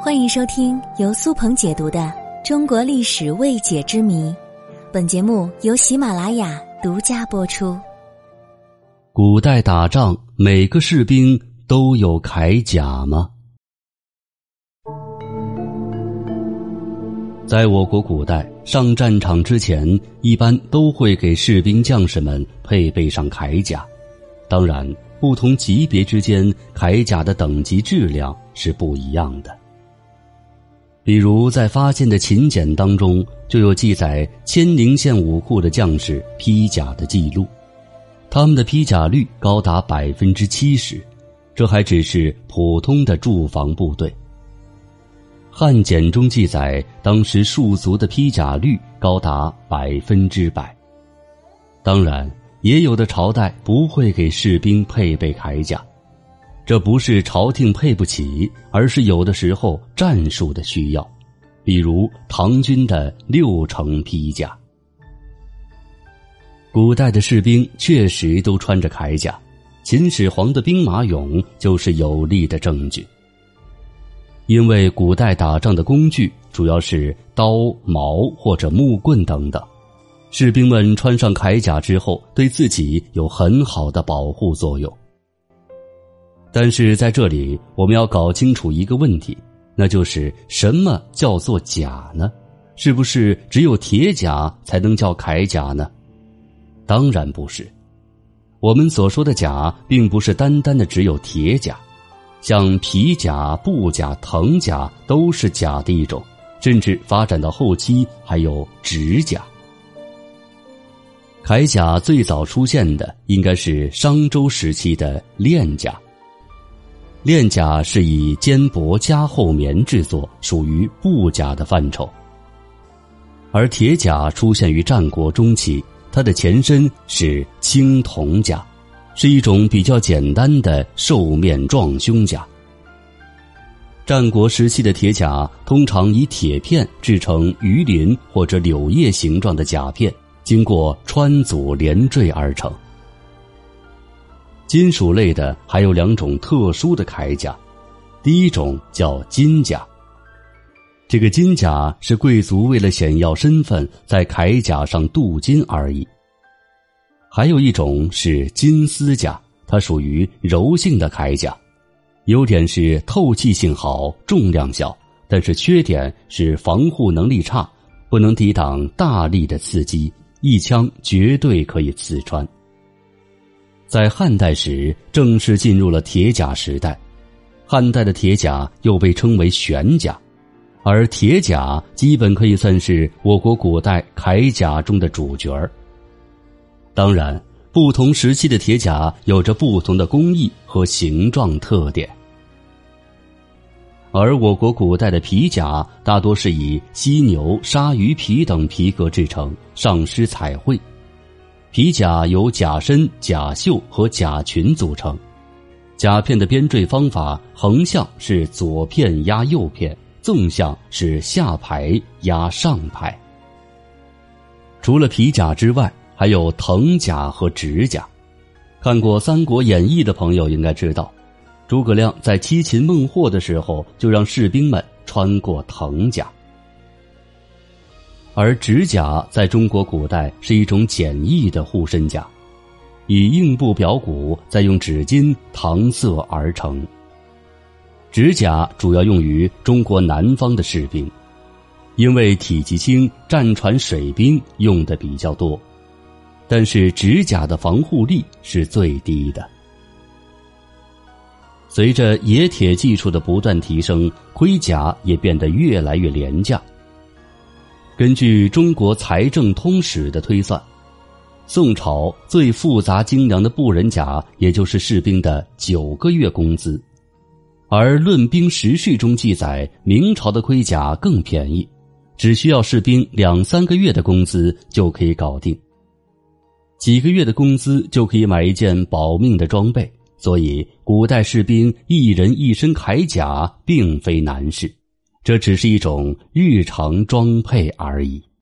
欢迎收听由苏鹏解读的《中国历史未解之谜》，本节目由喜马拉雅独家播出。古代打仗，每个士兵都有铠甲吗？在我国古代，上战场之前，一般都会给士兵将士们配备上铠甲。当然，不同级别之间，铠甲的等级质量是不一样的。比如，在发现的秦简当中，就有记载千陵县武库的将士披甲的记录，他们的披甲率高达百分之七十，这还只是普通的驻防部队。汉简中记载，当时戍卒的披甲率高达百分之百。当然，也有的朝代不会给士兵配备铠甲。这不是朝廷配不起，而是有的时候战术的需要，比如唐军的六成披甲。古代的士兵确实都穿着铠甲，秦始皇的兵马俑就是有力的证据。因为古代打仗的工具主要是刀、矛或者木棍等等，士兵们穿上铠甲之后，对自己有很好的保护作用。但是在这里，我们要搞清楚一个问题，那就是什么叫做甲呢？是不是只有铁甲才能叫铠甲呢？当然不是。我们所说的甲，并不是单单的只有铁甲，像皮甲、布甲、藤甲都是甲的一种，甚至发展到后期还有指甲。铠甲最早出现的应该是商周时期的链甲。链甲是以肩薄加厚棉制作，属于布甲的范畴。而铁甲出现于战国中期，它的前身是青铜甲，是一种比较简单的兽面撞胸甲。战国时期的铁甲通常以铁片制成鱼鳞或者柳叶形状的甲片，经过穿组连缀而成。金属类的还有两种特殊的铠甲，第一种叫金甲。这个金甲是贵族为了显耀身份，在铠甲上镀金而已。还有一种是金丝甲，它属于柔性的铠甲，优点是透气性好、重量小，但是缺点是防护能力差，不能抵挡大力的刺激，一枪绝对可以刺穿。在汉代时，正式进入了铁甲时代。汉代的铁甲又被称为玄甲，而铁甲基本可以算是我国古代铠甲中的主角儿。当然，不同时期的铁甲有着不同的工艺和形状特点。而我国古代的皮甲大多是以犀牛、鲨鱼皮等皮革制成，上施彩绘。皮甲由甲身、甲袖和甲裙组成，甲片的编缀方法横向是左片压右片，纵向是下排压上排。除了皮甲之外，还有藤甲和指甲。看过《三国演义》的朋友应该知道，诸葛亮在七擒孟获的时候，就让士兵们穿过藤甲。而指甲在中国古代是一种简易的护身甲，以硬布表骨，再用纸巾搪塞而成。指甲主要用于中国南方的士兵，因为体积轻，战船水兵用的比较多。但是指甲的防护力是最低的。随着冶铁技术的不断提升，盔甲也变得越来越廉价。根据中国财政通史的推算，宋朝最复杂精良的布人甲，也就是士兵的九个月工资；而《论兵时序》中记载，明朝的盔甲更便宜，只需要士兵两三个月的工资就可以搞定。几个月的工资就可以买一件保命的装备，所以古代士兵一人一身铠甲并非难事。这只是一种日常装配而已。